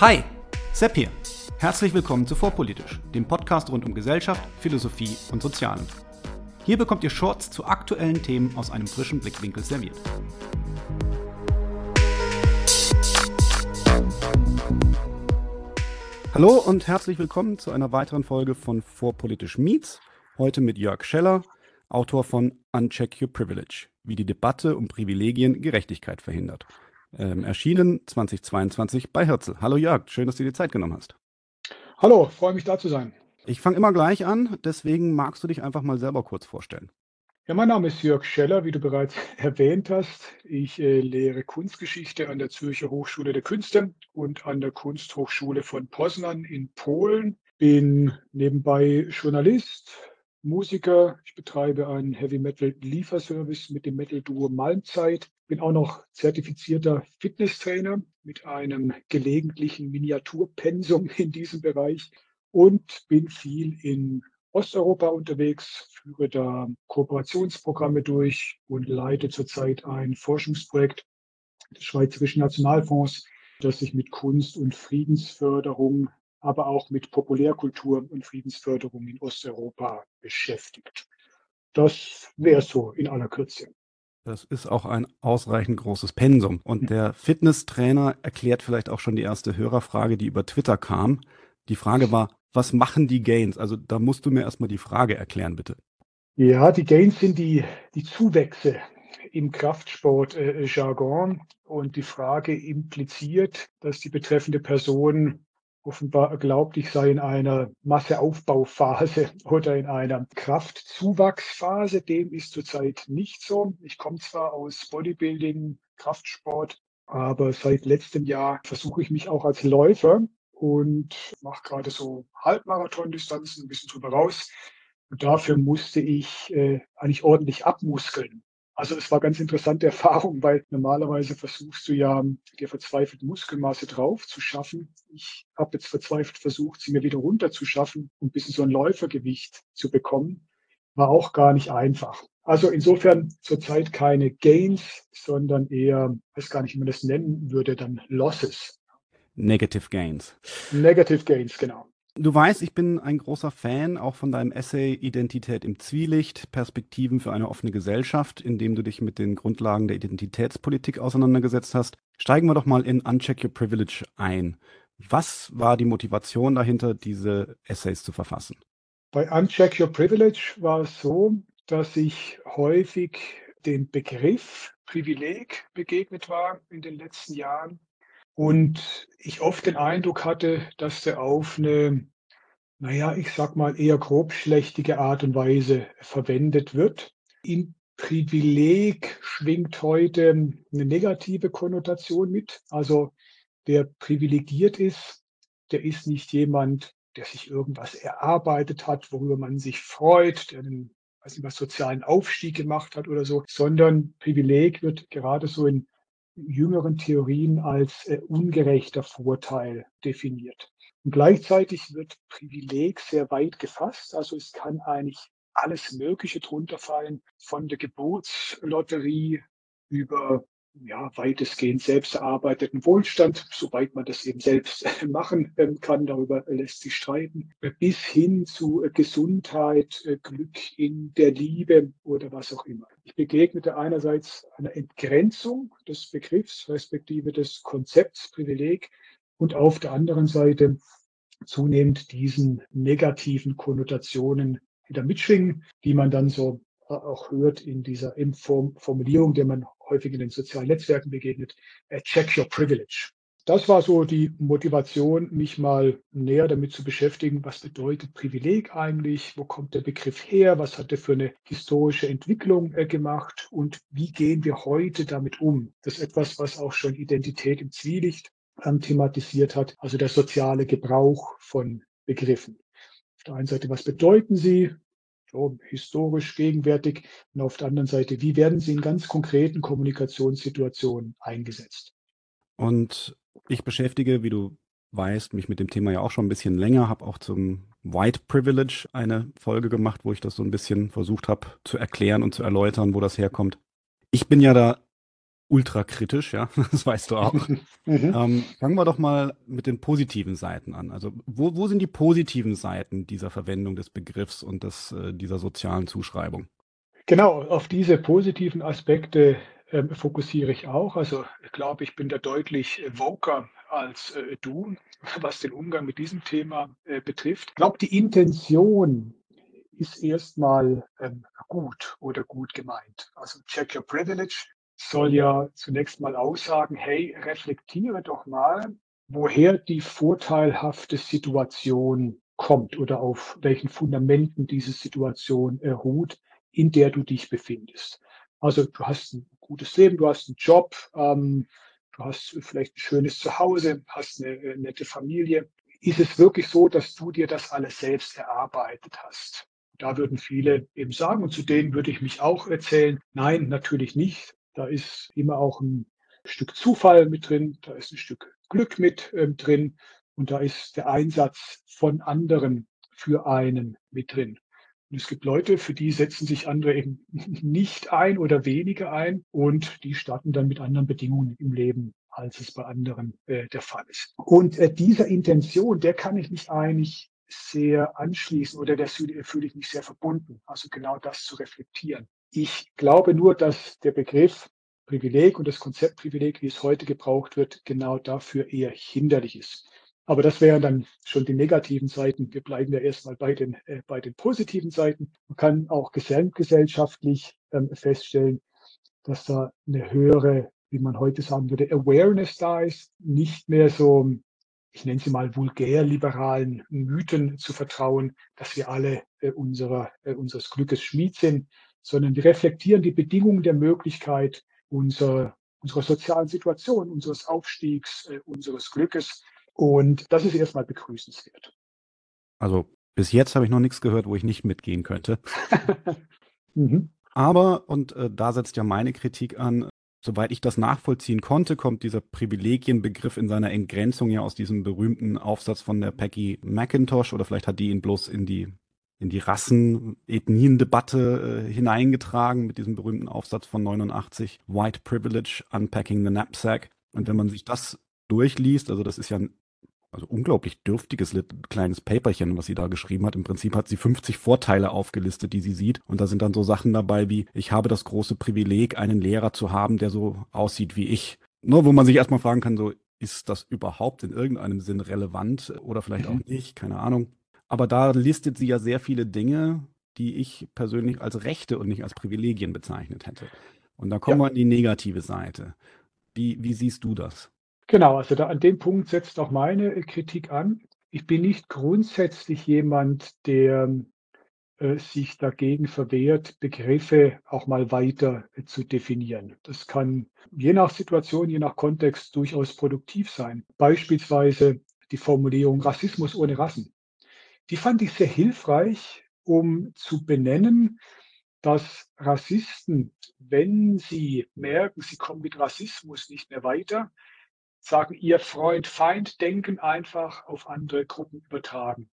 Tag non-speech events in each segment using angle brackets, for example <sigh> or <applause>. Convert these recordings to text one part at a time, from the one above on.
Hi, Sepp hier. Herzlich willkommen zu Vorpolitisch, dem Podcast rund um Gesellschaft, Philosophie und Sozialen. Hier bekommt ihr Shorts zu aktuellen Themen aus einem frischen Blickwinkel serviert. Hallo und herzlich willkommen zu einer weiteren Folge von Vorpolitisch Meets. Heute mit Jörg Scheller, Autor von Uncheck Your Privilege, wie die Debatte um Privilegien Gerechtigkeit verhindert. Ähm, erschienen 2022 bei Herzl. Hallo Jörg, schön, dass du dir Zeit genommen hast. Hallo, freue mich da zu sein. Ich fange immer gleich an, deswegen magst du dich einfach mal selber kurz vorstellen. Ja, mein Name ist Jörg Scheller, wie du bereits <laughs> erwähnt hast. Ich äh, lehre Kunstgeschichte an der Zürcher Hochschule der Künste und an der Kunsthochschule von Poznan in Polen. Bin nebenbei Journalist, Musiker. Ich betreibe einen Heavy Metal Lieferservice mit dem Metal Duo Malmzeit. Bin auch noch zertifizierter Fitnesstrainer mit einem gelegentlichen Miniaturpensum <laughs> in diesem Bereich und bin viel in Osteuropa unterwegs, führe da Kooperationsprogramme durch und leite zurzeit ein Forschungsprojekt des Schweizerischen Nationalfonds, das sich mit Kunst und Friedensförderung aber auch mit Populärkultur und Friedensförderung in Osteuropa beschäftigt. Das wäre so in aller Kürze. Das ist auch ein ausreichend großes Pensum. Und hm. der Fitnesstrainer erklärt vielleicht auch schon die erste Hörerfrage, die über Twitter kam. Die Frage war, was machen die Gains? Also da musst du mir erstmal die Frage erklären, bitte. Ja, die Gains sind die, die Zuwächse im Kraftsport-Jargon. Äh, und die Frage impliziert, dass die betreffende Person offenbar glaubt, ich sei in einer Masseaufbauphase <laughs> oder in einer Kraftzuwachsphase. Dem ist zurzeit nicht so. Ich komme zwar aus Bodybuilding, Kraftsport, aber seit letztem Jahr versuche ich mich auch als Läufer und mache gerade so Halbmarathon-Distanzen, ein bisschen drüber raus. Und dafür musste ich äh, eigentlich ordentlich abmuskeln. Also es war ganz interessante Erfahrung, weil normalerweise versuchst du ja, dir verzweifelt Muskelmasse drauf zu schaffen. Ich habe jetzt verzweifelt versucht, sie mir wieder runter zu schaffen und ein bisschen so ein Läufergewicht zu bekommen. War auch gar nicht einfach. Also insofern zurzeit keine Gains, sondern eher, weiß gar nicht, wie man das nennen würde, dann Losses. Negative Gains. Negative Gains, genau. Du weißt, ich bin ein großer Fan auch von deinem Essay Identität im Zwielicht, Perspektiven für eine offene Gesellschaft, in dem du dich mit den Grundlagen der Identitätspolitik auseinandergesetzt hast. Steigen wir doch mal in Uncheck Your Privilege ein. Was war die Motivation dahinter, diese Essays zu verfassen? Bei Uncheck Your Privilege war es so, dass ich häufig dem Begriff Privileg begegnet war in den letzten Jahren und ich oft den Eindruck hatte, dass der auf eine, naja, ich sag mal eher grobschlächtige Art und Weise verwendet wird. Im Privileg schwingt heute eine negative Konnotation mit. Also wer privilegiert ist, der ist nicht jemand, der sich irgendwas erarbeitet hat, worüber man sich freut, der einen weiß nicht, was sozialen Aufstieg gemacht hat oder so, sondern Privileg wird gerade so in jüngeren Theorien als äh, ungerechter Vorteil definiert. Und gleichzeitig wird Privileg sehr weit gefasst. Also es kann eigentlich alles Mögliche drunter fallen, von der Geburtslotterie über ja, weitestgehend selbst erarbeiteten Wohlstand, soweit man das eben selbst <laughs> machen ähm, kann, darüber lässt sich streiten, bis hin zu äh, Gesundheit, äh, Glück in der Liebe oder was auch immer. Ich begegnete einerseits einer Entgrenzung des Begriffs, respektive des Konzepts Privileg und auf der anderen Seite zunehmend diesen negativen Konnotationen, da mitschwingen, die man dann so auch hört in dieser Formulierung, der man häufig in den sozialen Netzwerken begegnet, äh, check your privilege. Das war so die Motivation, mich mal näher damit zu beschäftigen, was bedeutet Privileg eigentlich, wo kommt der Begriff her, was hat er für eine historische Entwicklung äh, gemacht und wie gehen wir heute damit um. Das ist etwas, was auch schon Identität im Zwielicht ähm, thematisiert hat, also der soziale Gebrauch von Begriffen. Auf der einen Seite, was bedeuten sie? So, historisch gegenwärtig und auf der anderen Seite, wie werden sie in ganz konkreten Kommunikationssituationen eingesetzt? Und ich beschäftige, wie du weißt, mich mit dem Thema ja auch schon ein bisschen länger, habe auch zum White Privilege eine Folge gemacht, wo ich das so ein bisschen versucht habe zu erklären und zu erläutern, wo das herkommt. Ich bin ja da ultra kritisch, ja, <laughs> das weißt du auch. <laughs> mhm. ähm, fangen wir doch mal mit den positiven Seiten an. Also wo, wo sind die positiven Seiten dieser Verwendung des Begriffs und des, äh, dieser sozialen Zuschreibung? Genau, auf diese positiven Aspekte äh, fokussiere ich auch. Also ich glaube, ich bin da deutlich voker als äh, du, <laughs> was den Umgang mit diesem Thema äh, betrifft. Ich glaube, die Intention ist erstmal ähm, gut oder gut gemeint. Also check your privilege soll ja zunächst mal aussagen, hey, reflektiere doch mal, woher die vorteilhafte Situation kommt oder auf welchen Fundamenten diese Situation ruht, in der du dich befindest. Also du hast ein gutes Leben, du hast einen Job, ähm, du hast vielleicht ein schönes Zuhause, hast eine, eine nette Familie. Ist es wirklich so, dass du dir das alles selbst erarbeitet hast? Da würden viele eben sagen, und zu denen würde ich mich auch erzählen, nein, natürlich nicht. Da ist immer auch ein Stück Zufall mit drin, da ist ein Stück Glück mit ähm, drin und da ist der Einsatz von anderen für einen mit drin. Und es gibt Leute, für die setzen sich andere eben <laughs> nicht ein oder weniger ein und die starten dann mit anderen Bedingungen im Leben, als es bei anderen äh, der Fall ist. Und äh, dieser Intention, der kann ich mich eigentlich sehr anschließen oder der fühle ich mich sehr verbunden, also genau das zu reflektieren. Ich glaube nur, dass der Begriff Privileg und das Konzept Privileg, wie es heute gebraucht wird, genau dafür eher hinderlich ist. Aber das wären dann schon die negativen Seiten. Wir bleiben ja erstmal bei den, äh, bei den positiven Seiten. Man kann auch gesellschaftlich ähm, feststellen, dass da eine höhere, wie man heute sagen würde, Awareness da ist, nicht mehr so, ich nenne sie mal vulgär liberalen Mythen zu vertrauen, dass wir alle äh, unserer, äh, unseres Glückes Schmied sind, sondern wir reflektieren die Bedingungen der Möglichkeit unserer, unserer sozialen Situation, unseres Aufstiegs, äh, unseres Glückes. Und das ist erstmal begrüßenswert. Also bis jetzt habe ich noch nichts gehört, wo ich nicht mitgehen könnte. <laughs> mhm. Aber, und äh, da setzt ja meine Kritik an, soweit ich das nachvollziehen konnte, kommt dieser Privilegienbegriff in seiner Entgrenzung ja aus diesem berühmten Aufsatz von der Peggy McIntosh oder vielleicht hat die ihn bloß in die in die Rassen-Ethnien-Debatte äh, hineingetragen mit diesem berühmten Aufsatz von 89, White Privilege, Unpacking the Knapsack. Und wenn man sich das durchliest, also das ist ja ein also unglaublich dürftiges kleines Paperchen, was sie da geschrieben hat. Im Prinzip hat sie 50 Vorteile aufgelistet, die sie sieht. Und da sind dann so Sachen dabei wie, ich habe das große Privileg, einen Lehrer zu haben, der so aussieht wie ich. Nur wo man sich erstmal fragen kann, so, ist das überhaupt in irgendeinem Sinn relevant oder vielleicht auch mhm. nicht? Keine Ahnung. Aber da listet sie ja sehr viele Dinge, die ich persönlich als Rechte und nicht als Privilegien bezeichnet hätte. Und da kommen ja. wir an die negative Seite. Wie, wie siehst du das? Genau, also da an dem Punkt setzt auch meine Kritik an. Ich bin nicht grundsätzlich jemand, der äh, sich dagegen verwehrt, Begriffe auch mal weiter äh, zu definieren. Das kann je nach Situation, je nach Kontext durchaus produktiv sein. Beispielsweise die Formulierung Rassismus ohne Rassen die fand ich sehr hilfreich, um zu benennen, dass Rassisten, wenn sie merken, sie kommen mit Rassismus nicht mehr weiter, sagen, ihr Freund-Feind-Denken einfach auf andere Gruppen übertragen.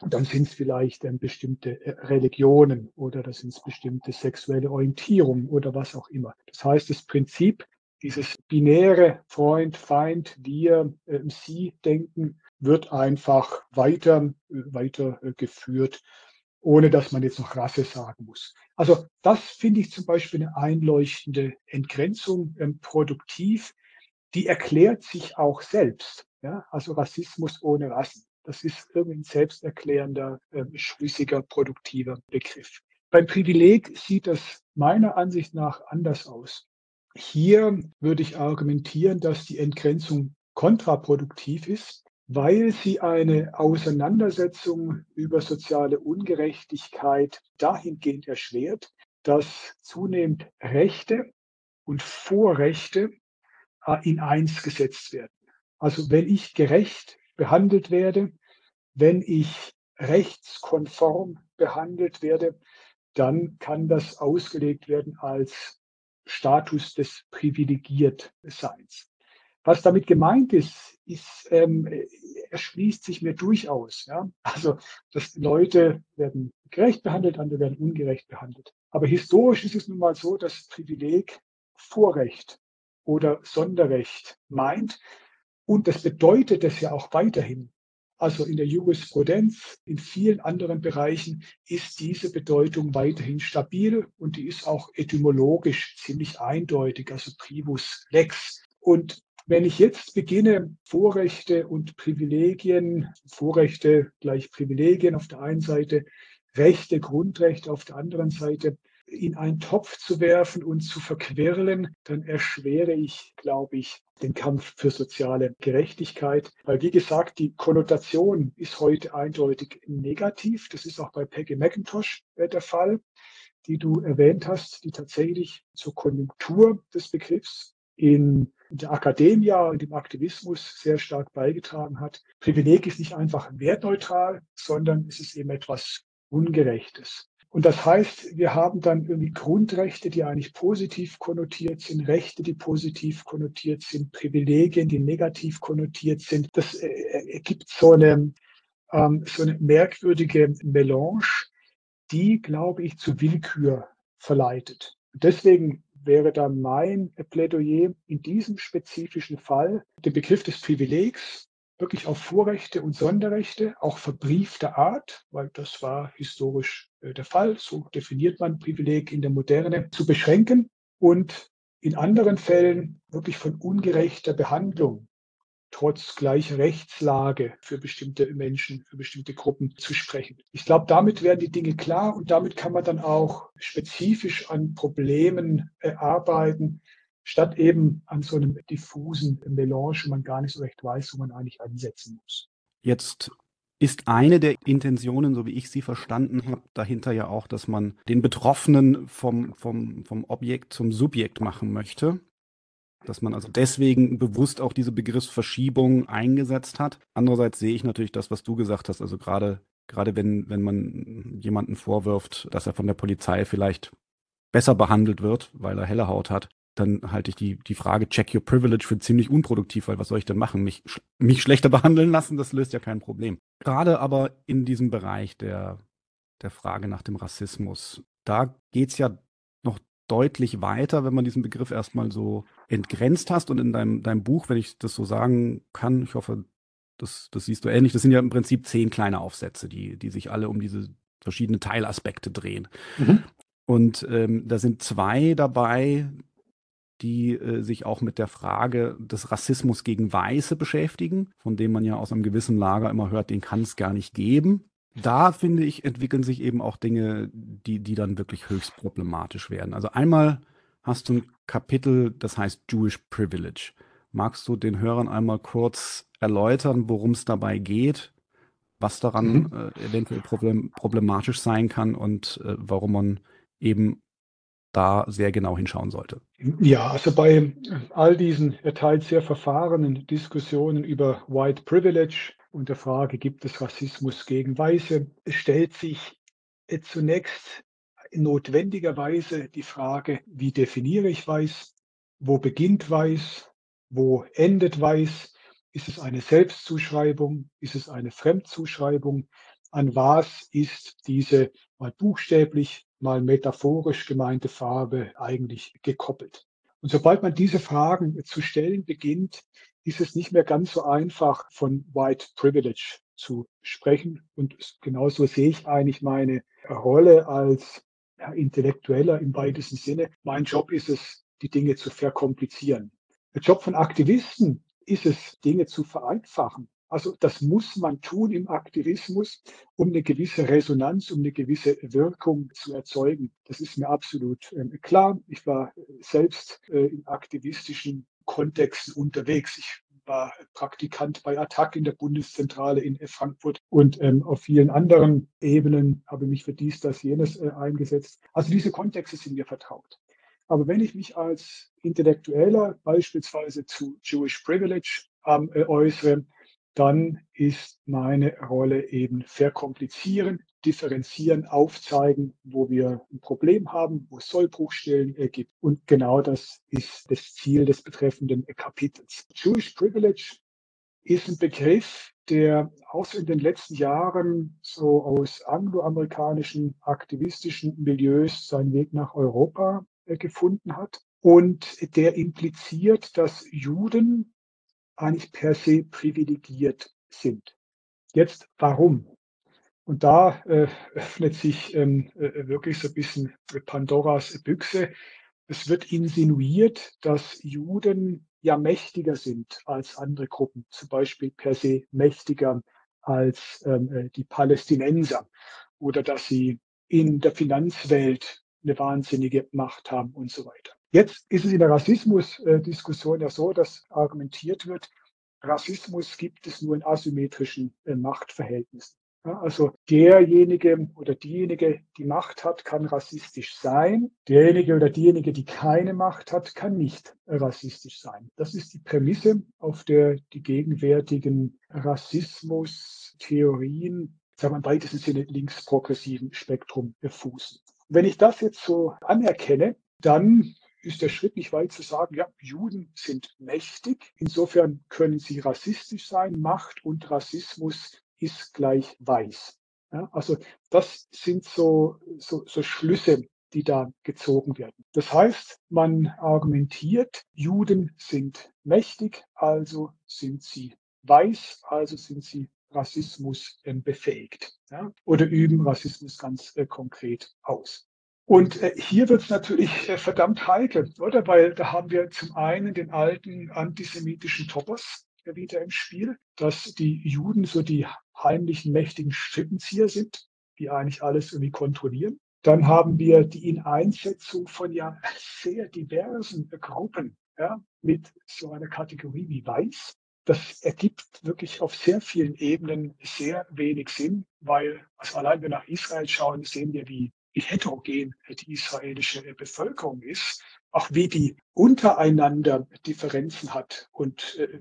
Und dann sind es vielleicht ähm, bestimmte äh, Religionen oder das sind bestimmte sexuelle Orientierungen oder was auch immer. Das heißt, das Prinzip, dieses binäre Freund, Feind, wir, äh, sie denken, wird einfach weiter, weiter äh, geführt, ohne dass man jetzt noch Rasse sagen muss. Also das finde ich zum Beispiel eine einleuchtende Entgrenzung ähm, produktiv. Die erklärt sich auch selbst. Ja? Also Rassismus ohne Rassen. Das ist irgendwie ein selbsterklärender, äh, schlüssiger, produktiver Begriff. Beim Privileg sieht das meiner Ansicht nach anders aus. Hier würde ich argumentieren, dass die Entgrenzung kontraproduktiv ist, weil sie eine Auseinandersetzung über soziale Ungerechtigkeit dahingehend erschwert, dass zunehmend Rechte und Vorrechte äh, in eins gesetzt werden. Also wenn ich gerecht behandelt werde, wenn ich rechtskonform behandelt werde, dann kann das ausgelegt werden als Status des Privilegiertseins. Was damit gemeint ist, ist ähm, erschließt sich mir durchaus. Ja? Also, dass Leute werden gerecht behandelt, andere werden ungerecht behandelt. Aber historisch ist es nun mal so, dass Privileg Vorrecht oder Sonderrecht meint. Und das bedeutet es ja auch weiterhin. Also in der Jurisprudenz, in vielen anderen Bereichen ist diese Bedeutung weiterhin stabil und die ist auch etymologisch ziemlich eindeutig, also privus lex. Und wenn ich jetzt beginne, Vorrechte und Privilegien, Vorrechte gleich Privilegien auf der einen Seite, Rechte, Grundrechte auf der anderen Seite in einen Topf zu werfen und zu verquirlen, dann erschwere ich, glaube ich, den Kampf für soziale Gerechtigkeit. Weil, wie gesagt, die Konnotation ist heute eindeutig negativ. Das ist auch bei Peggy McIntosh äh, der Fall, die du erwähnt hast, die tatsächlich zur Konjunktur des Begriffs in der Akademie und im Aktivismus sehr stark beigetragen hat. Privileg ist nicht einfach wertneutral, sondern es ist eben etwas Ungerechtes. Und das heißt, wir haben dann irgendwie Grundrechte, die eigentlich positiv konnotiert sind, Rechte, die positiv konnotiert sind, Privilegien, die negativ konnotiert sind. Das äh, ergibt so eine, ähm, so eine merkwürdige Melange, die, glaube ich, zu Willkür verleitet. Deswegen wäre dann mein Plädoyer in diesem spezifischen Fall den Begriff des Privilegs wirklich auf Vorrechte und Sonderrechte, auch verbriefter Art, weil das war historisch äh, der Fall, so definiert man Privileg in der Moderne, zu beschränken und in anderen Fällen wirklich von ungerechter Behandlung trotz gleicher Rechtslage für bestimmte Menschen, für bestimmte Gruppen zu sprechen. Ich glaube, damit werden die Dinge klar und damit kann man dann auch spezifisch an Problemen arbeiten, statt eben an so einem diffusen Melange, wo man gar nicht so recht weiß, wo man eigentlich ansetzen muss. Jetzt ist eine der Intentionen, so wie ich sie verstanden habe, dahinter ja auch, dass man den Betroffenen vom, vom, vom Objekt zum Subjekt machen möchte. Dass man also deswegen bewusst auch diese Begriffsverschiebung eingesetzt hat. Andererseits sehe ich natürlich das, was du gesagt hast. Also gerade, gerade wenn, wenn man jemanden vorwirft, dass er von der Polizei vielleicht besser behandelt wird, weil er helle Haut hat, dann halte ich die, die Frage Check Your Privilege für ziemlich unproduktiv, weil was soll ich denn machen? Mich, mich schlechter <laughs> behandeln lassen, das löst ja kein Problem. Gerade aber in diesem Bereich der, der Frage nach dem Rassismus, da geht es ja deutlich weiter, wenn man diesen Begriff erstmal so entgrenzt hast und in deinem, deinem Buch, wenn ich das so sagen kann, ich hoffe, das, das siehst du ähnlich, das sind ja im Prinzip zehn kleine Aufsätze, die, die sich alle um diese verschiedenen Teilaspekte drehen. Mhm. Und ähm, da sind zwei dabei, die äh, sich auch mit der Frage des Rassismus gegen Weiße beschäftigen, von dem man ja aus einem gewissen Lager immer hört, den kann es gar nicht geben. Da finde ich, entwickeln sich eben auch Dinge, die, die dann wirklich höchst problematisch werden. Also einmal hast du ein Kapitel, das heißt Jewish Privilege. Magst du den Hörern einmal kurz erläutern, worum es dabei geht, was daran mhm. äh, eventuell problem, problematisch sein kann und äh, warum man eben da sehr genau hinschauen sollte. Ja, also bei all diesen erteilt sehr verfahrenen Diskussionen über White Privilege und der Frage, gibt es Rassismus gegen Weiße, stellt sich zunächst notwendigerweise die Frage, wie definiere ich Weiß, wo beginnt Weiß, wo endet Weiß, ist es eine Selbstzuschreibung, ist es eine Fremdzuschreibung, an was ist diese mal buchstäblich mal metaphorisch gemeinte Farbe eigentlich gekoppelt. Und sobald man diese Fragen zu stellen beginnt, ist es nicht mehr ganz so einfach, von White Privilege zu sprechen. Und genauso sehe ich eigentlich meine Rolle als ja, Intellektueller im weitesten Sinne. Mein Job ist es, die Dinge zu verkomplizieren. Der Job von Aktivisten ist es, Dinge zu vereinfachen. Also das muss man tun im Aktivismus, um eine gewisse Resonanz, um eine gewisse Wirkung zu erzeugen. Das ist mir absolut äh, klar. Ich war selbst äh, in aktivistischen Kontexten unterwegs. Ich war Praktikant bei Attac in der Bundeszentrale in Frankfurt und ähm, auf vielen anderen Ebenen habe mich für dies, das, jenes äh, eingesetzt. Also diese Kontexte sind mir vertraut. Aber wenn ich mich als Intellektueller beispielsweise zu Jewish Privilege ähm, äußere, dann ist meine Rolle eben verkomplizieren, differenzieren, aufzeigen, wo wir ein Problem haben, wo es Sollbruchstellen gibt. Und genau das ist das Ziel des betreffenden Kapitels. Jewish Privilege ist ein Begriff, der auch in den letzten Jahren so aus angloamerikanischen aktivistischen Milieus seinen Weg nach Europa äh, gefunden hat. Und der impliziert, dass Juden eigentlich per se privilegiert sind. Jetzt warum? Und da äh, <laughs> öffnet sich ähm, äh, wirklich so ein bisschen Pandoras Büchse. Es wird insinuiert, dass Juden ja mächtiger sind als andere Gruppen, zum Beispiel per se mächtiger als ähm, äh, die Palästinenser oder dass sie in der Finanzwelt eine wahnsinnige Macht haben und so weiter. Jetzt ist es in der Rassismusdiskussion ja so, dass argumentiert wird, Rassismus gibt es nur in asymmetrischen äh, Machtverhältnissen. Also derjenige oder diejenige, die Macht hat, kann rassistisch sein. Derjenige oder diejenige, die keine Macht hat, kann nicht rassistisch sein. Das ist die Prämisse, auf der die gegenwärtigen Rassismus-Theorien, sagen wir im weitesten Sinne linksprogressiven Spektrum fußen. Wenn ich das jetzt so anerkenne, dann ist der Schritt nicht weit zu sagen, ja, Juden sind mächtig. Insofern können sie rassistisch sein. Macht und Rassismus ist gleich weiß. Ja, also das sind so, so, so Schlüsse, die da gezogen werden. Das heißt, man argumentiert, Juden sind mächtig, also sind sie weiß, also sind sie Rassismus äh, befähigt ja, oder üben Rassismus ganz äh, konkret aus. Und äh, hier wird es natürlich äh, verdammt heikel, oder? Weil da haben wir zum einen den alten antisemitischen Topos, wieder im Spiel, dass die Juden so die heimlichen, mächtigen Strippenzieher sind, die eigentlich alles irgendwie kontrollieren. Dann haben wir die Ineinsetzung von ja sehr diversen Gruppen, ja, mit so einer Kategorie wie Weiß. Das ergibt wirklich auf sehr vielen Ebenen sehr wenig Sinn, weil also allein wenn wir nach Israel schauen, sehen wir, wie, wie heterogen die israelische Bevölkerung ist, auch wie die untereinander Differenzen hat und äh,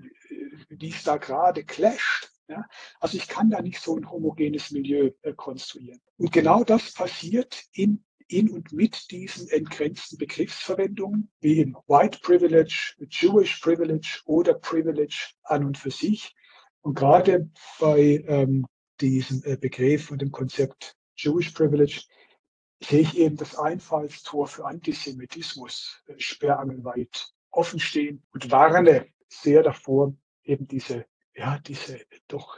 wie es da gerade clasht. Ja? Also ich kann da nicht so ein homogenes Milieu äh, konstruieren. Und genau das passiert in, in und mit diesen entgrenzten Begriffsverwendungen, wie im White Privilege, Jewish Privilege oder Privilege an und für sich. Und gerade bei ähm, diesem äh, Begriff und dem Konzept Jewish Privilege sehe ich eben das Einfallstor für Antisemitismus äh, sperrangelweit offen stehen und warne sehr davor, eben diese, ja, diese doch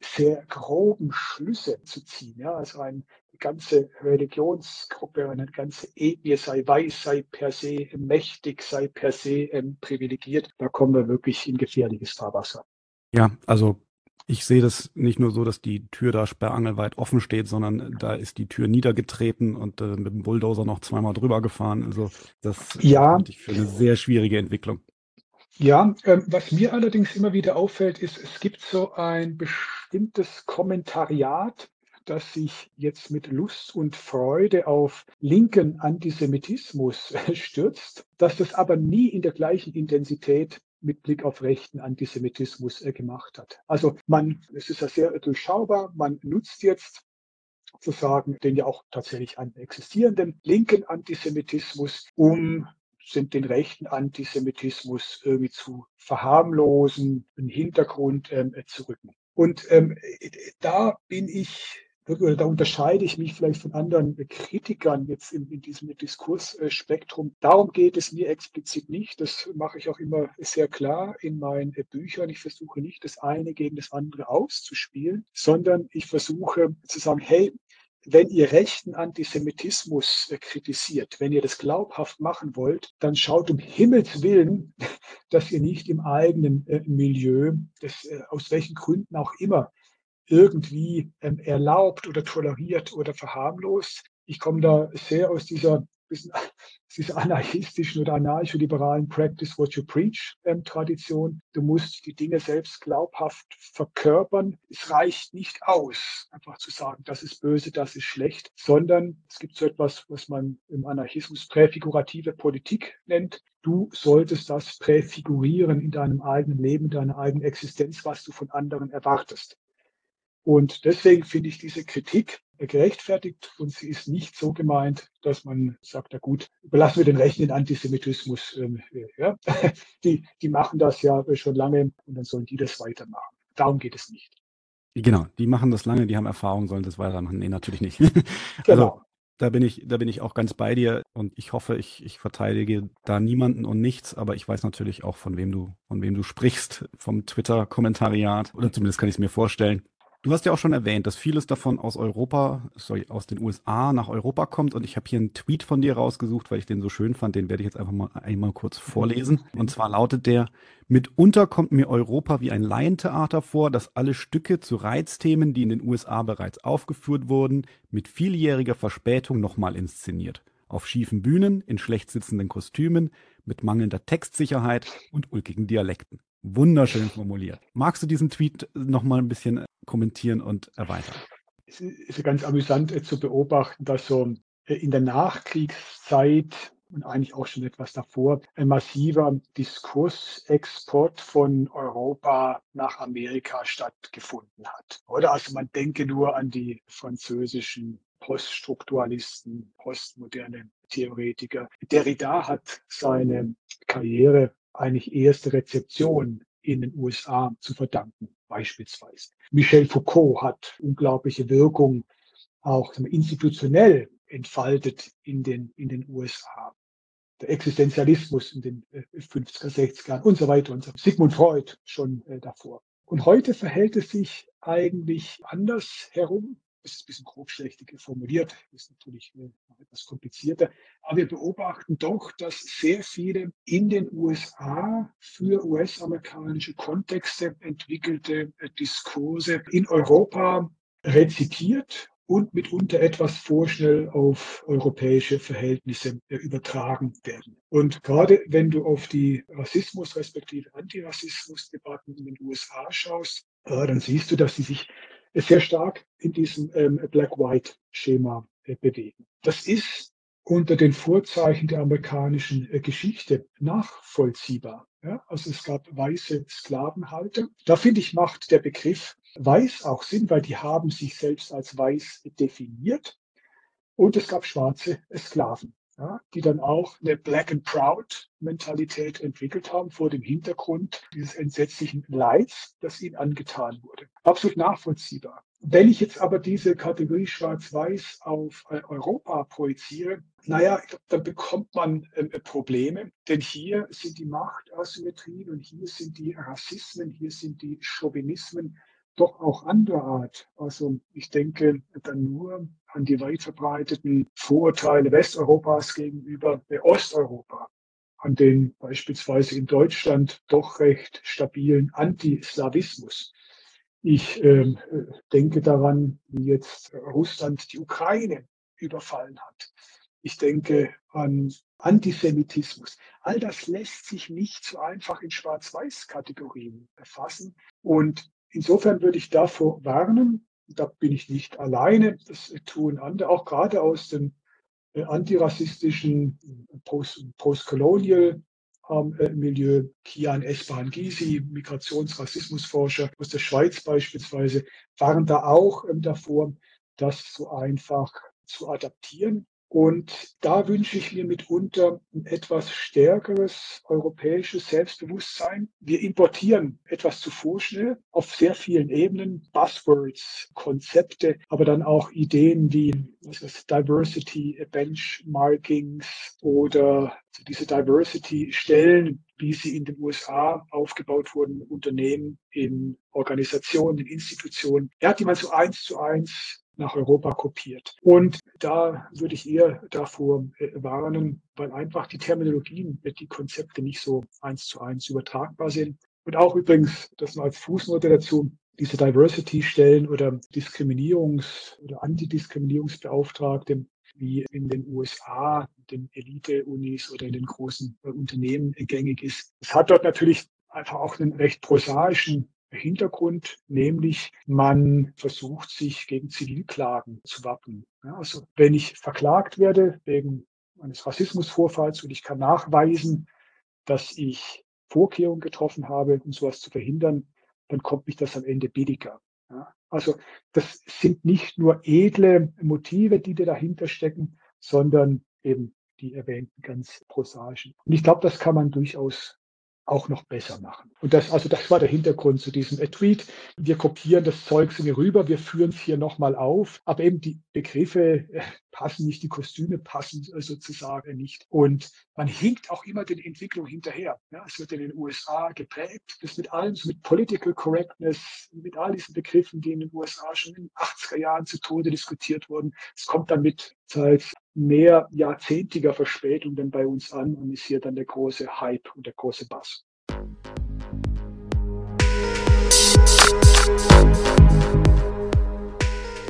sehr groben Schlüsse zu ziehen. Ja, also eine ganze Religionsgruppe, eine ganze Ethnie sei weiß, sei per se mächtig, sei per se ähm, privilegiert. Da kommen wir wirklich in gefährliches Fahrwasser. Ja, also ich sehe das nicht nur so, dass die Tür da sperrangelweit offen steht, sondern da ist die Tür niedergetreten und äh, mit dem Bulldozer noch zweimal drüber gefahren. Also das ja. halte ich für eine sehr schwierige Entwicklung. Ja, ähm, was mir allerdings immer wieder auffällt, ist, es gibt so ein bestimmtes Kommentariat, das sich jetzt mit Lust und Freude auf linken Antisemitismus <laughs> stürzt, dass das aber nie in der gleichen Intensität mit Blick auf rechten Antisemitismus äh, gemacht hat. Also man, es ist ja sehr durchschaubar, man nutzt jetzt sozusagen den ja auch tatsächlich an existierenden linken Antisemitismus, um sind den rechten Antisemitismus irgendwie zu verharmlosen, einen Hintergrund ähm, zu rücken. Und ähm, da bin ich oder da unterscheide ich mich vielleicht von anderen Kritikern jetzt in, in diesem Diskursspektrum. Darum geht es mir explizit nicht. Das mache ich auch immer sehr klar in meinen Büchern. Ich versuche nicht, das eine gegen das andere auszuspielen, sondern ich versuche zu sagen, hey, wenn ihr rechten Antisemitismus kritisiert, wenn ihr das glaubhaft machen wollt, dann schaut um Himmels Willen, <laughs> dass ihr nicht im eigenen äh, Milieu, das, äh, aus welchen Gründen auch immer, irgendwie ähm, erlaubt oder toleriert oder verharmlost. Ich komme da sehr aus dieser, <laughs> dieser anarchistischen oder anarcho-liberalen Practice what you preach ähm, Tradition. Du musst die Dinge selbst glaubhaft verkörpern. Es reicht nicht aus, einfach zu sagen, das ist böse, das ist schlecht, sondern es gibt so etwas, was man im Anarchismus präfigurative Politik nennt. Du solltest das präfigurieren in deinem eigenen Leben, deiner eigenen Existenz, was du von anderen erwartest. Und deswegen finde ich diese Kritik gerechtfertigt und sie ist nicht so gemeint, dass man sagt, na gut, überlassen wir den Rechten den Antisemitismus. Ähm, ja. <laughs> die, die machen das ja schon lange und dann sollen die das weitermachen. Darum geht es nicht. Genau, die machen das lange, die haben Erfahrung, sollen das weitermachen. Nee, natürlich nicht. <laughs> genau. Also, Da bin ich, da bin ich auch ganz bei dir und ich hoffe, ich, ich verteidige da niemanden und nichts, aber ich weiß natürlich auch, von wem du, von wem du sprichst, vom Twitter-Kommentariat oder zumindest kann ich es mir vorstellen. Du hast ja auch schon erwähnt, dass vieles davon aus Europa, sorry, aus den USA nach Europa kommt. Und ich habe hier einen Tweet von dir rausgesucht, weil ich den so schön fand. Den werde ich jetzt einfach mal einmal kurz vorlesen. Und zwar lautet der, mitunter kommt mir Europa wie ein Laientheater vor, das alle Stücke zu Reizthemen, die in den USA bereits aufgeführt wurden, mit vieljähriger Verspätung nochmal inszeniert. Auf schiefen Bühnen, in schlecht sitzenden Kostümen, mit mangelnder Textsicherheit und ulkigen Dialekten. Wunderschön formuliert. Magst du diesen Tweet noch mal ein bisschen kommentieren und erweitern? Es ist ganz amüsant äh, zu beobachten, dass so äh, in der Nachkriegszeit und eigentlich auch schon etwas davor ein massiver Diskursexport von Europa nach Amerika stattgefunden hat. Oder also man denke nur an die französischen Poststrukturalisten, postmoderne Theoretiker. Derrida hat seine Karriere eigentlich erste Rezeption in den USA zu verdanken beispielsweise. Michel Foucault hat unglaubliche Wirkung auch institutionell entfaltet in den, in den USA. Der Existenzialismus in den 50er, äh, 60er Jahren und so weiter und so. Sigmund Freud schon äh, davor. Und heute verhält es sich eigentlich anders herum ist ein bisschen grobschlächtig formuliert, ist natürlich äh, noch etwas komplizierter. Aber wir beobachten doch, dass sehr viele in den USA für US-amerikanische Kontexte entwickelte äh, Diskurse in Europa rezipiert und mitunter etwas vorschnell auf europäische Verhältnisse äh, übertragen werden. Und gerade wenn du auf die Rassismus respektive Antirassismus-Debatten in den USA schaust, dann siehst du, dass sie sich sehr stark in diesem ähm, Black-White-Schema äh, bewegen. Das ist unter den Vorzeichen der amerikanischen äh, Geschichte nachvollziehbar. Ja? Also es gab weiße Sklavenhalter. Da finde ich, macht der Begriff weiß auch Sinn, weil die haben sich selbst als weiß definiert. Und es gab schwarze Sklaven ja, die dann auch eine Black and Proud Mentalität entwickelt haben vor dem Hintergrund dieses entsetzlichen Leids, das ihnen angetan wurde. Absolut nachvollziehbar. Wenn ich jetzt aber diese Kategorie Schwarz-Weiß auf äh, Europa projiziere, naja, dann bekommt man äh, Probleme, denn hier sind die Machtasymmetrien und hier sind die Rassismen, hier sind die Chauvinismen doch auch anderer Art. Also ich denke dann nur an die weit verbreiteten Vorurteile Westeuropas gegenüber Osteuropa, an den beispielsweise in Deutschland doch recht stabilen Antislawismus. Ich äh, denke daran, wie jetzt Russland die Ukraine überfallen hat. Ich denke an Antisemitismus. All das lässt sich nicht so einfach in Schwarz-Weiß-Kategorien erfassen. Und Insofern würde ich davor warnen, da bin ich nicht alleine, das tun andere, auch gerade aus dem äh, antirassistischen Post, Postcolonial ähm, äh, Milieu, Kian Esban Gysi, Migrationsrassismusforscher aus der Schweiz beispielsweise, waren da auch ähm, davor, das so einfach zu adaptieren. Und da wünsche ich mir mitunter ein etwas stärkeres europäisches Selbstbewusstsein. Wir importieren etwas zu vorschnell auf sehr vielen Ebenen, Buzzwords, Konzepte, aber dann auch Ideen wie was ist, Diversity Benchmarkings oder diese Diversity-Stellen, wie sie in den USA aufgebaut wurden, Unternehmen, in Organisationen, in Institutionen, ja, die man so eins zu eins nach Europa kopiert. Und da würde ich eher davor äh, warnen, weil einfach die Terminologien, die Konzepte nicht so eins zu eins übertragbar sind. Und auch übrigens, das mal als Fußnote dazu, diese Diversity-Stellen oder Diskriminierungs- oder Antidiskriminierungsbeauftragte, wie in den USA, den Elite-Unis oder in den großen äh, Unternehmen gängig ist. Es hat dort natürlich einfach auch einen recht prosaischen Hintergrund, nämlich man versucht sich gegen Zivilklagen zu wappnen. Also wenn ich verklagt werde wegen eines Rassismusvorfalls und ich kann nachweisen, dass ich Vorkehrungen getroffen habe, um sowas zu verhindern, dann kommt mich das am Ende billiger. Also das sind nicht nur edle Motive, die da dahinter stecken, sondern eben die erwähnten ganz prosaischen. Und ich glaube, das kann man durchaus auch noch besser machen. Und das, also das war der Hintergrund zu diesem Tweet. Wir kopieren das Zeug mir rüber, wir führen es hier nochmal auf, aber eben die Begriffe äh, passen nicht, die Kostüme passen äh, sozusagen nicht. Und man hinkt auch immer den Entwicklungen hinterher. Ja, es wird in den USA geprägt, das mit allem, so mit Political Correctness, mit all diesen Begriffen, die in den USA schon in den 80er Jahren zu Tode diskutiert wurden. Es kommt dann mit seit mehr jahrzehntlicher Verspätung dann bei uns an und ist hier dann der große Hype und der große Bass.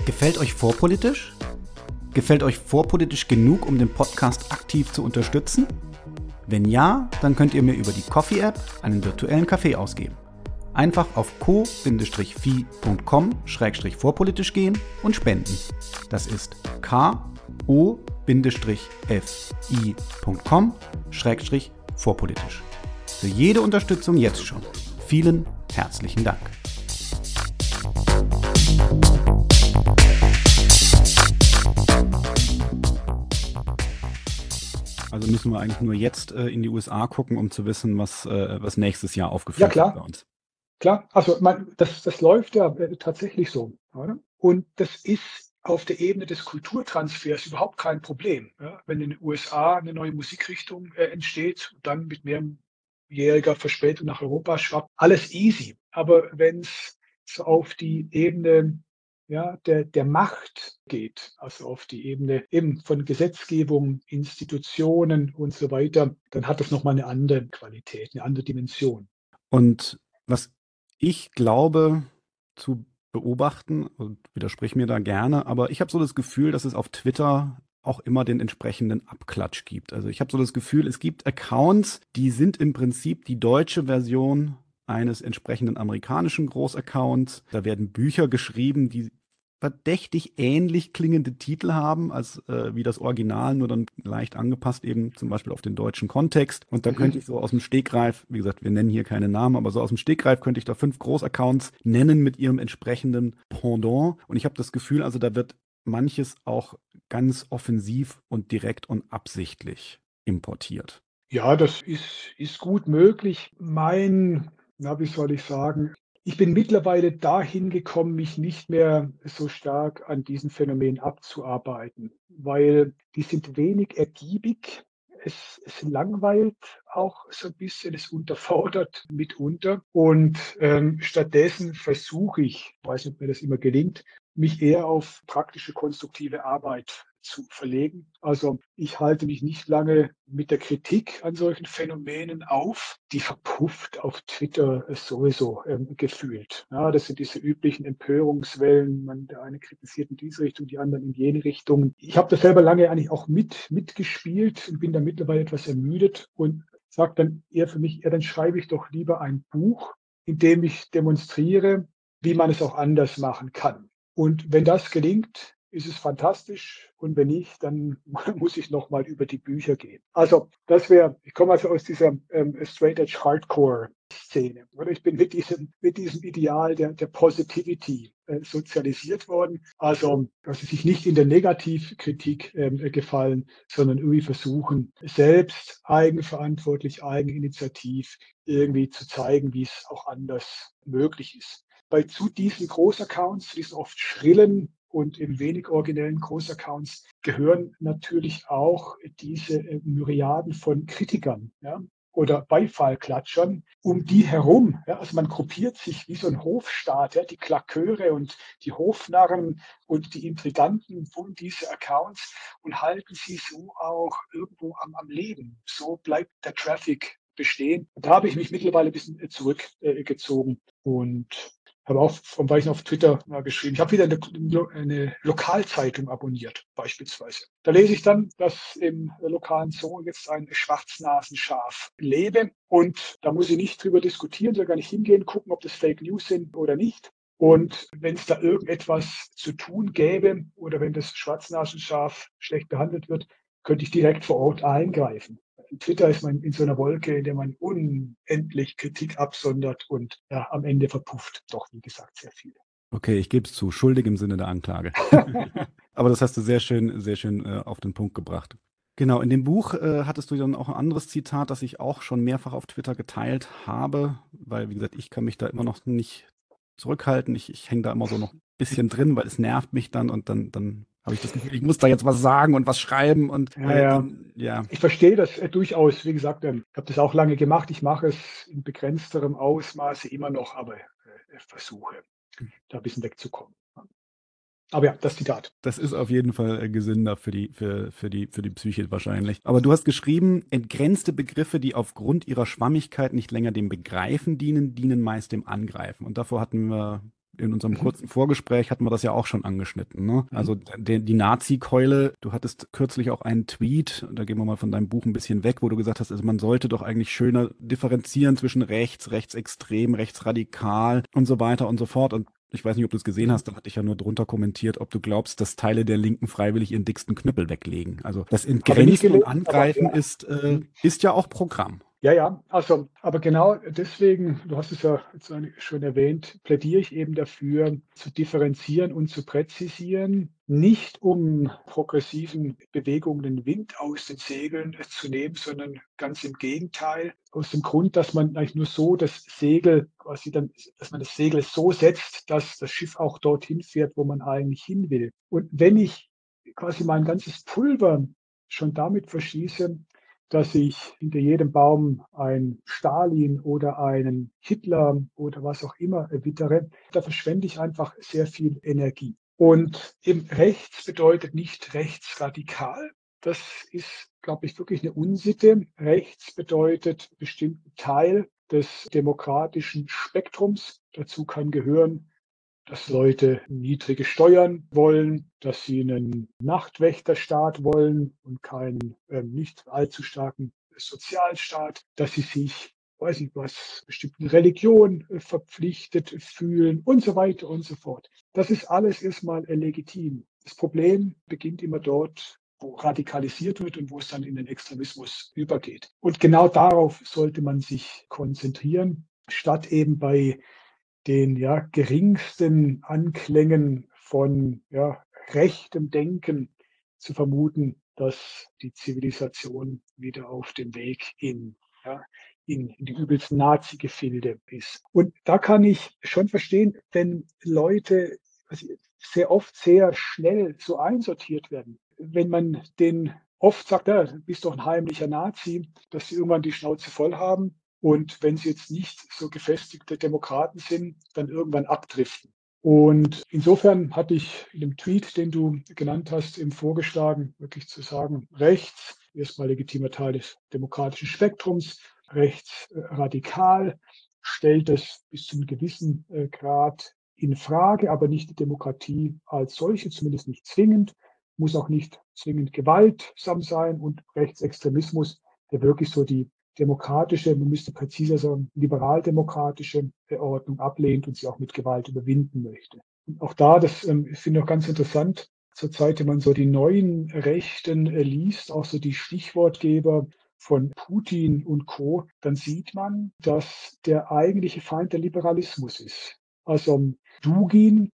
Gefällt euch vorpolitisch? Gefällt euch vorpolitisch genug, um den Podcast aktiv zu unterstützen? Wenn ja, dann könnt ihr mir über die Coffee-App einen virtuellen Kaffee ausgeben. Einfach auf co-fi.com-vorpolitisch gehen und spenden. Das ist ko-fi.com-vorpolitisch. Für jede Unterstützung jetzt schon. Vielen herzlichen Dank. Also müssen wir eigentlich nur jetzt äh, in die USA gucken, um zu wissen, was, äh, was nächstes Jahr aufgeführt ja, wird bei uns. Klar, also man, das, das läuft ja äh, tatsächlich so. Oder? Und das ist auf der Ebene des Kulturtransfers überhaupt kein Problem. Ja? Wenn in den USA eine neue Musikrichtung äh, entsteht, dann mit mehrjähriger Verspätung nach Europa schwappt, alles easy. Aber wenn es so auf die Ebene ja, der, der Macht geht, also auf die Ebene eben von Gesetzgebung, Institutionen und so weiter, dann hat das nochmal eine andere Qualität, eine andere Dimension. Und was ich glaube zu beobachten, und widersprich mir da gerne, aber ich habe so das Gefühl, dass es auf Twitter auch immer den entsprechenden Abklatsch gibt. Also ich habe so das Gefühl, es gibt Accounts, die sind im Prinzip die deutsche Version eines entsprechenden amerikanischen Großaccounts. Da werden Bücher geschrieben, die verdächtig ähnlich klingende Titel haben als äh, wie das Original, nur dann leicht angepasst eben zum Beispiel auf den deutschen Kontext. Und da mhm. könnte ich so aus dem Stegreif, wie gesagt, wir nennen hier keine Namen, aber so aus dem Stegreif könnte ich da fünf Großaccounts nennen mit ihrem entsprechenden Pendant. Und ich habe das Gefühl, also da wird manches auch ganz offensiv und direkt und absichtlich importiert. Ja, das ist, ist gut möglich. Mein na, wie soll ich sagen, ich bin mittlerweile dahin gekommen, mich nicht mehr so stark an diesen Phänomenen abzuarbeiten, weil die sind wenig ergiebig. Es, es langweilt auch so ein bisschen, es unterfordert mitunter. Und ähm, stattdessen versuche ich, weiß nicht, ob mir das immer gelingt, mich eher auf praktische, konstruktive Arbeit zu verlegen. Also ich halte mich nicht lange mit der Kritik an solchen Phänomenen auf. Die verpufft auf Twitter sowieso ähm, gefühlt. Ja, das sind diese üblichen Empörungswellen. Man, der eine kritisiert in diese Richtung, die anderen in jene Richtung. Ich habe das selber lange eigentlich auch mit mitgespielt und bin da mittlerweile etwas ermüdet und sage dann eher für mich, ja, dann schreibe ich doch lieber ein Buch, in dem ich demonstriere, wie man es auch anders machen kann. Und wenn das gelingt, ist es fantastisch. Und wenn nicht, dann <laughs> muss ich nochmal über die Bücher gehen. Also das wäre, ich komme also aus dieser ähm, Straight Edge Hardcore Szene. Oder ich bin mit diesem, mit diesem Ideal der, der Positivity äh, sozialisiert worden. Also, dass sie sich nicht in der Negativkritik ähm, gefallen, sondern irgendwie versuchen, selbst eigenverantwortlich, eigeninitiativ irgendwie zu zeigen, wie es auch anders möglich ist. Bei zu diesen Großaccounts, diesen oft schrillen und in wenig originellen Großaccounts gehören natürlich auch diese äh, Myriaden von Kritikern ja, oder Beifallklatschern um die herum. Ja, also man gruppiert sich wie so ein Hofstaat, ja, die Klaköre und die Hofnarren und die Intriganten um diese Accounts und halten sie so auch irgendwo am, am Leben. So bleibt der Traffic bestehen. Da habe ich mich mittlerweile ein bisschen äh, zurückgezogen und habe auch vom Weichen auf Twitter mal geschrieben. Ich habe wieder eine, eine, Lokalzeitung abonniert, beispielsweise. Da lese ich dann, dass im lokalen Zoo jetzt ein Schwarznasenschaf lebe. Und da muss ich nicht drüber diskutieren, soll gar nicht hingehen, gucken, ob das Fake News sind oder nicht. Und wenn es da irgendetwas zu tun gäbe oder wenn das Schwarznasenschaf schlecht behandelt wird, könnte ich direkt vor Ort eingreifen. Twitter ist man in so einer Wolke, in der man unendlich Kritik absondert und ja, am Ende verpufft doch, wie gesagt, sehr viel. Okay, ich gebe es zu, schuldig im Sinne der Anklage. <laughs> Aber das hast du sehr schön, sehr schön äh, auf den Punkt gebracht. Genau, in dem Buch äh, hattest du dann auch ein anderes Zitat, das ich auch schon mehrfach auf Twitter geteilt habe, weil, wie gesagt, ich kann mich da immer noch nicht zurückhalten. Ich, ich hänge da immer so noch ein bisschen drin, weil es nervt mich dann und dann, dann habe ich das Gefühl, ich muss da jetzt was sagen und was schreiben und ja, ja. ja. Ich verstehe das äh, durchaus. Wie gesagt, ähm, ich habe das auch lange gemacht. Ich mache es in begrenzterem Ausmaße immer noch, aber äh, versuche da ein bisschen wegzukommen. Aber ja, das Zitat. Das ist auf jeden Fall äh, gesünder für die, für, für, die, für die Psyche wahrscheinlich. Aber du hast geschrieben, entgrenzte Begriffe, die aufgrund ihrer Schwammigkeit nicht länger dem Begreifen dienen, dienen meist dem Angreifen. Und davor hatten wir in unserem mhm. kurzen Vorgespräch hatten wir das ja auch schon angeschnitten. Ne? Mhm. Also die, die Nazi-Keule, du hattest kürzlich auch einen Tweet, da gehen wir mal von deinem Buch ein bisschen weg, wo du gesagt hast, also man sollte doch eigentlich schöner differenzieren zwischen rechts, rechtsextrem, rechtsradikal und so weiter und so fort. Und ich weiß nicht, ob du es gesehen hast, da hatte ich ja nur drunter kommentiert, ob du glaubst, dass Teile der Linken freiwillig ihren dicksten Knüppel weglegen. Also das Entgrenzen und Angreifen ist, äh, ist ja auch Programm. Ja, ja, also, aber genau deswegen, du hast es ja schon erwähnt, plädiere ich eben dafür, zu differenzieren und zu präzisieren, nicht um progressiven Bewegungen den Wind aus den Segeln zu nehmen, sondern ganz im Gegenteil, aus dem Grund, dass man eigentlich nur so das Segel quasi dann, dass man das Segel so setzt, dass das Schiff auch dorthin fährt, wo man eigentlich hin will. Und wenn ich quasi mein ganzes Pulver schon damit verschieße, dass ich hinter jedem Baum ein Stalin oder einen Hitler oder was auch immer wittere, da verschwende ich einfach sehr viel Energie. Und eben rechts bedeutet nicht rechtsradikal. Das ist, glaube ich, wirklich eine Unsitte. Rechts bedeutet bestimmten Teil des demokratischen Spektrums. Dazu kann gehören dass Leute niedrige Steuern wollen, dass sie einen Nachtwächterstaat wollen und keinen äh, nicht allzu starken Sozialstaat, dass sie sich, weiß ich was, bestimmten Religionen äh, verpflichtet fühlen und so weiter und so fort. Das ist alles erstmal äh, legitim. Das Problem beginnt immer dort, wo radikalisiert wird und wo es dann in den Extremismus übergeht. Und genau darauf sollte man sich konzentrieren, statt eben bei den ja, geringsten Anklängen von ja, rechtem Denken zu vermuten, dass die Zivilisation wieder auf dem Weg in, ja, in, in die übelsten Nazi-Gefilde ist. Und da kann ich schon verstehen, wenn Leute sehr oft sehr schnell so einsortiert werden. Wenn man den oft sagt, ja, du bist doch ein heimlicher Nazi, dass sie irgendwann die Schnauze voll haben und wenn sie jetzt nicht so gefestigte Demokraten sind, dann irgendwann abdriften. Und insofern hatte ich in dem Tweet, den du genannt hast, eben vorgeschlagen, wirklich zu sagen, rechts, erstmal legitimer Teil des demokratischen Spektrums, rechts äh, radikal, stellt es bis zu einem gewissen äh, Grad in Frage, aber nicht die Demokratie als solche, zumindest nicht zwingend, muss auch nicht zwingend gewaltsam sein und Rechtsextremismus, der wirklich so die demokratische, man müsste präziser sagen, liberaldemokratische Ordnung ablehnt und sie auch mit Gewalt überwinden möchte. Und auch da, das ähm, finde ich auch ganz interessant, zur Zeit, wenn man so die neuen Rechten äh, liest, auch so die Stichwortgeber von Putin und Co., dann sieht man, dass der eigentliche Feind der Liberalismus ist. Also Dugin,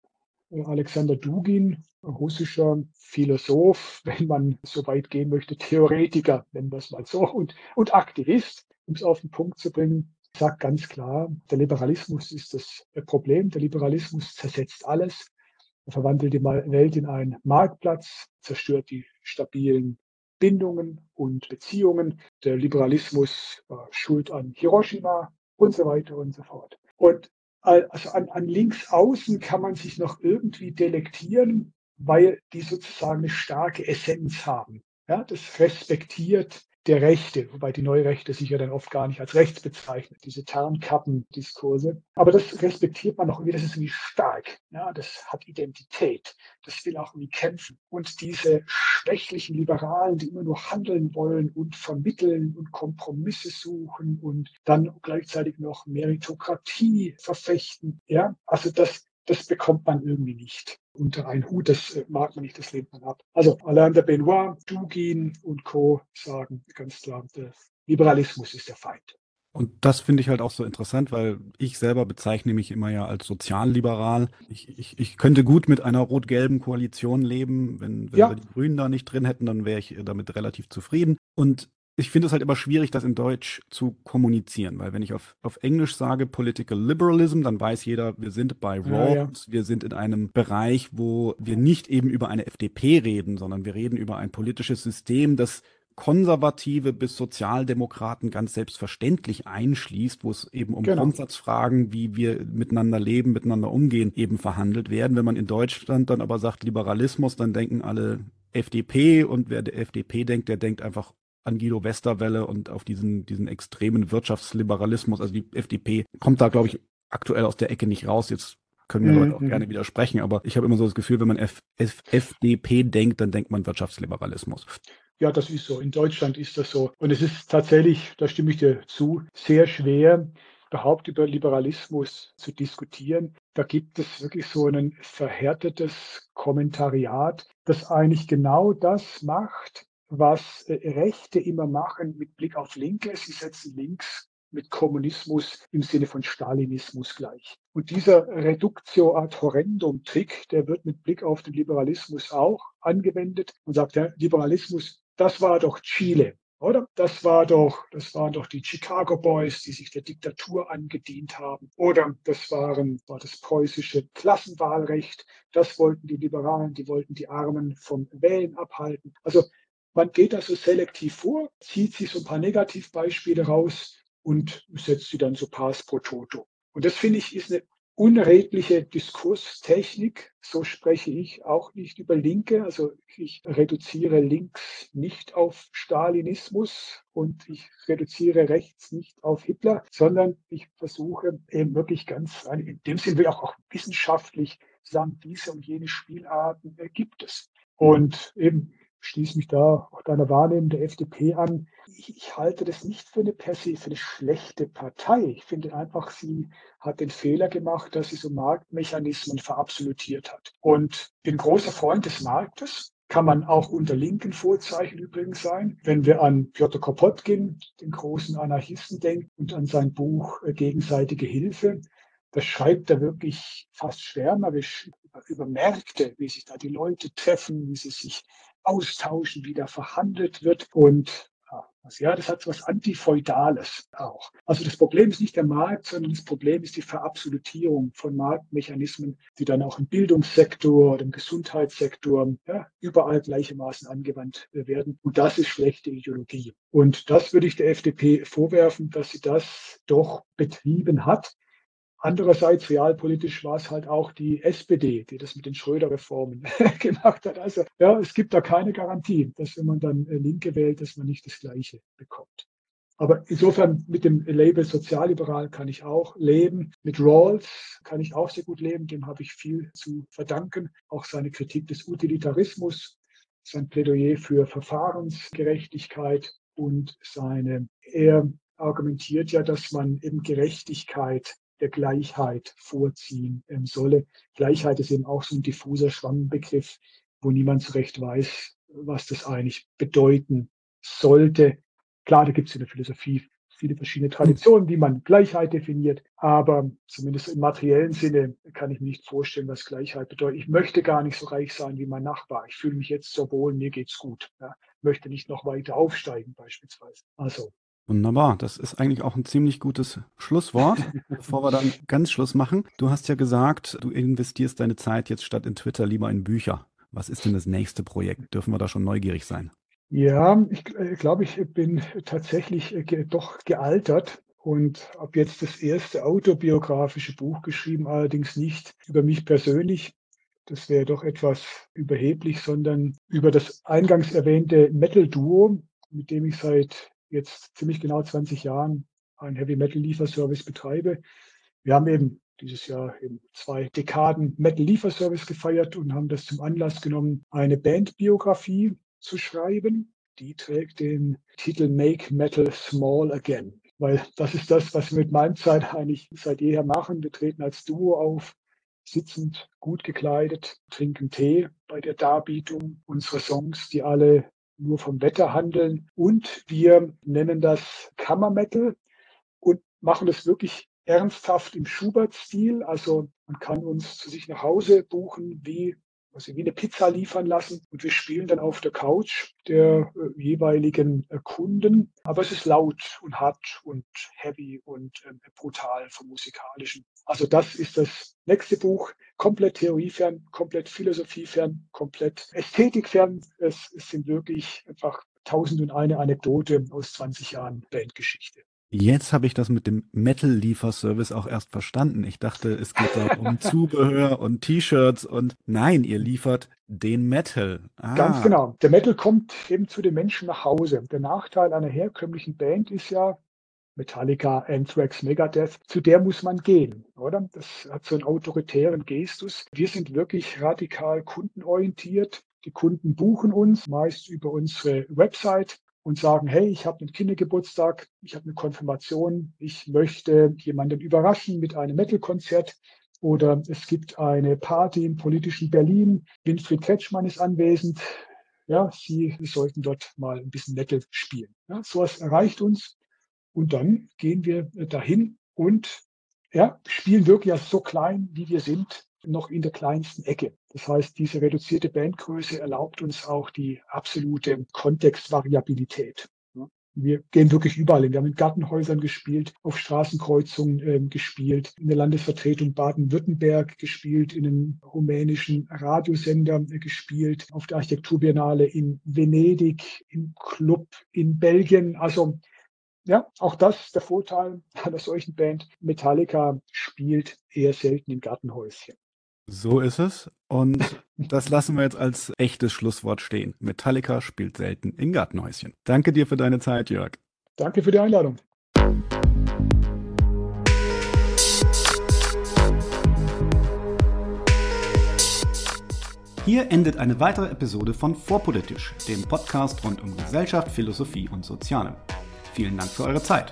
äh, Alexander Dugin, russischer Philosoph, <laughs> wenn man so weit gehen möchte, Theoretiker, nennen wir es mal so, und, und Aktivist, um es auf den Punkt zu bringen, sagt ganz klar, der Liberalismus ist das Problem. Der Liberalismus zersetzt alles. Er verwandelt die Welt in einen Marktplatz, zerstört die stabilen Bindungen und Beziehungen. Der Liberalismus war schuld an Hiroshima und so weiter und so fort. Und also an, an links außen kann man sich noch irgendwie delektieren, weil die sozusagen eine starke Essenz haben. Ja, das respektiert der Rechte, wobei die Neurechte sich ja dann oft gar nicht als rechts bezeichnet, diese Tarnkappendiskurse. Aber das respektiert man auch irgendwie, das ist irgendwie stark. Ja, das hat Identität. Das will auch irgendwie kämpfen. Und diese schwächlichen Liberalen, die immer nur handeln wollen und vermitteln und Kompromisse suchen und dann gleichzeitig noch Meritokratie verfechten. Ja, also das, das bekommt man irgendwie nicht unter einen Hut. Das äh, mag man nicht, das lehnt man ab. Also Alain de Benoit, Dugin und Co. sagen ganz klar, der Liberalismus ist der Feind. Und das finde ich halt auch so interessant, weil ich selber bezeichne mich immer ja als sozialliberal. Ich, ich, ich könnte gut mit einer rot-gelben Koalition leben. Wenn, wenn ja. wir die Grünen da nicht drin hätten, dann wäre ich damit relativ zufrieden. Und ich finde es halt immer schwierig, das in Deutsch zu kommunizieren, weil wenn ich auf, auf Englisch sage Political Liberalism, dann weiß jeder, wir sind bei Rawls, ja, ja. wir sind in einem Bereich, wo wir nicht eben über eine FDP reden, sondern wir reden über ein politisches System, das Konservative bis Sozialdemokraten ganz selbstverständlich einschließt, wo es eben um genau. Grundsatzfragen, wie wir miteinander leben, miteinander umgehen, eben verhandelt werden. Wenn man in Deutschland dann aber sagt Liberalismus, dann denken alle FDP und wer der FDP denkt, der denkt einfach an Guido Westerwelle und auf diesen, diesen extremen Wirtschaftsliberalismus. Also die FDP kommt da, glaube ich, aktuell aus der Ecke nicht raus. Jetzt können wir mhm. Leute auch gerne widersprechen, aber ich habe immer so das Gefühl, wenn man F F FDP denkt, dann denkt man Wirtschaftsliberalismus. Ja, das ist so. In Deutschland ist das so. Und es ist tatsächlich, da stimme ich dir zu, sehr schwer, überhaupt über Liberalismus zu diskutieren. Da gibt es wirklich so ein verhärtetes Kommentariat, das eigentlich genau das macht, was äh, Rechte immer machen mit Blick auf Linke. Sie setzen links mit Kommunismus im Sinne von Stalinismus gleich. Und dieser Reductio ad horrendum Trick, der wird mit Blick auf den Liberalismus auch angewendet und sagt, der Liberalismus das war doch Chile, oder? Das war doch, das waren doch die Chicago Boys, die sich der Diktatur angedient haben. Oder das waren, war das preußische Klassenwahlrecht. Das wollten die Liberalen, die wollten die Armen vom Wählen abhalten. Also man geht da so selektiv vor, zieht sich so ein paar Negativbeispiele raus und setzt sie dann so pars pro toto. Und das finde ich ist eine unredliche Diskurstechnik. So spreche ich auch nicht über Linke. Also ich reduziere links nicht auf Stalinismus und ich reduziere rechts nicht auf Hitler, sondern ich versuche eben wirklich ganz, in dem Sinne will auch, auch wissenschaftlich sagen, diese und jene Spielarten gibt es. Und eben schließe mich da auch deiner Wahrnehmung der FDP an. Ich, ich, halte das nicht für eine per se für eine schlechte Partei. Ich finde einfach, sie hat den Fehler gemacht, dass sie so Marktmechanismen verabsolutiert hat. Und bin großer Freund des Marktes. Kann man auch unter linken Vorzeichen übrigens sein. Wenn wir an Piotr Kropotkin, den großen Anarchisten, denken und an sein Buch äh, Gegenseitige Hilfe, das schreibt er wirklich fast schwärmerisch über Märkte, wie sich da die Leute treffen, wie sie sich austauschen, wie da verhandelt wird. Und ja, das hat so was Antifeudales auch. Also das Problem ist nicht der Markt, sondern das Problem ist die Verabsolutierung von Marktmechanismen, die dann auch im Bildungssektor oder im Gesundheitssektor ja, überall gleichermaßen angewandt werden. Und das ist schlechte Ideologie. Und das würde ich der FDP vorwerfen, dass sie das doch betrieben hat. Andererseits realpolitisch war es halt auch die SPD, die das mit den Schröder-Reformen <laughs> gemacht hat. Also ja, es gibt da keine Garantie, dass wenn man dann äh, Linke wählt, dass man nicht das Gleiche bekommt. Aber insofern mit dem Label sozialliberal kann ich auch leben. Mit Rawls kann ich auch sehr gut leben. Dem habe ich viel zu verdanken. Auch seine Kritik des Utilitarismus, sein Plädoyer für Verfahrensgerechtigkeit und seine, er argumentiert ja, dass man eben Gerechtigkeit der Gleichheit vorziehen ähm, solle. Gleichheit ist eben auch so ein diffuser Schwammbegriff, wo niemand so recht weiß, was das eigentlich bedeuten sollte. Klar, da gibt es in der Philosophie viele verschiedene Traditionen, wie man Gleichheit definiert, aber zumindest im materiellen Sinne kann ich mir nicht vorstellen, was Gleichheit bedeutet. Ich möchte gar nicht so reich sein wie mein Nachbar. Ich fühle mich jetzt so wohl, mir geht's gut. Ja. Möchte nicht noch weiter aufsteigen beispielsweise. Also Wunderbar, das ist eigentlich auch ein ziemlich gutes Schlusswort, <laughs> bevor wir dann ganz Schluss machen. Du hast ja gesagt, du investierst deine Zeit jetzt statt in Twitter lieber in Bücher. Was ist denn das nächste Projekt? Dürfen wir da schon neugierig sein? Ja, ich äh, glaube, ich bin tatsächlich äh, doch gealtert und habe jetzt das erste autobiografische Buch geschrieben, allerdings nicht über mich persönlich. Das wäre doch etwas überheblich, sondern über das eingangs erwähnte Metal-Duo, mit dem ich seit jetzt ziemlich genau 20 Jahren einen Heavy Metal Lieferservice betreibe. Wir haben eben dieses Jahr eben zwei Dekaden Metal Lieferservice gefeiert und haben das zum Anlass genommen, eine Bandbiografie zu schreiben. Die trägt den Titel Make Metal Small Again, weil das ist das, was wir mit meinem Zeit eigentlich seit jeher machen. Wir treten als Duo auf, sitzend, gut gekleidet, trinken Tee bei der Darbietung unserer Songs, die alle nur vom Wetter handeln. Und wir nennen das Kammermetal. Und machen das wirklich ernsthaft im Schubert-Stil. Also man kann uns zu sich nach Hause buchen, wie also wie eine Pizza liefern lassen und wir spielen dann auf der Couch der äh, jeweiligen äh, Kunden. Aber es ist laut und hart und heavy und äh, brutal vom musikalischen. Also das ist das nächste Buch, komplett theoriefern, komplett philosophiefern, komplett ästhetikfern. Es, es sind wirklich einfach tausend und eine Anekdote aus 20 Jahren Bandgeschichte. Jetzt habe ich das mit dem Metal-Lieferservice auch erst verstanden. Ich dachte, es geht da um <laughs> Zubehör und T-Shirts und nein, ihr liefert den Metal. Ah. Ganz genau. Der Metal kommt eben zu den Menschen nach Hause. Der Nachteil einer herkömmlichen Band ist ja, Metallica, Anthrax, Megadeth, zu der muss man gehen, oder? Das hat so einen autoritären Gestus. Wir sind wirklich radikal kundenorientiert. Die Kunden buchen uns meist über unsere Website und sagen, hey, ich habe einen Kindergeburtstag, ich habe eine Konfirmation, ich möchte jemanden überraschen mit einem Metal-Konzert oder es gibt eine Party im politischen Berlin, Winfried Kretschmann ist anwesend, ja, Sie sollten dort mal ein bisschen Metal spielen. Ja, sowas erreicht uns und dann gehen wir dahin und ja, spielen wirklich so klein, wie wir sind, noch in der kleinsten Ecke. Das heißt, diese reduzierte Bandgröße erlaubt uns auch die absolute Kontextvariabilität. Wir gehen wirklich überall hin. Wir haben in Gartenhäusern gespielt, auf Straßenkreuzungen äh, gespielt, in der Landesvertretung Baden-Württemberg gespielt, in einem rumänischen Radiosender äh, gespielt, auf der Architekturbiennale in Venedig, im Club in Belgien. Also ja, auch das der Vorteil einer solchen Band. Metallica spielt eher selten in Gartenhäuschen. So ist es. Und das lassen wir jetzt als echtes Schlusswort stehen. Metallica spielt selten in Gartenhäuschen. Danke dir für deine Zeit, Jörg. Danke für die Einladung. Hier endet eine weitere Episode von Vorpolitisch, dem Podcast rund um Gesellschaft, Philosophie und Soziale. Vielen Dank für eure Zeit.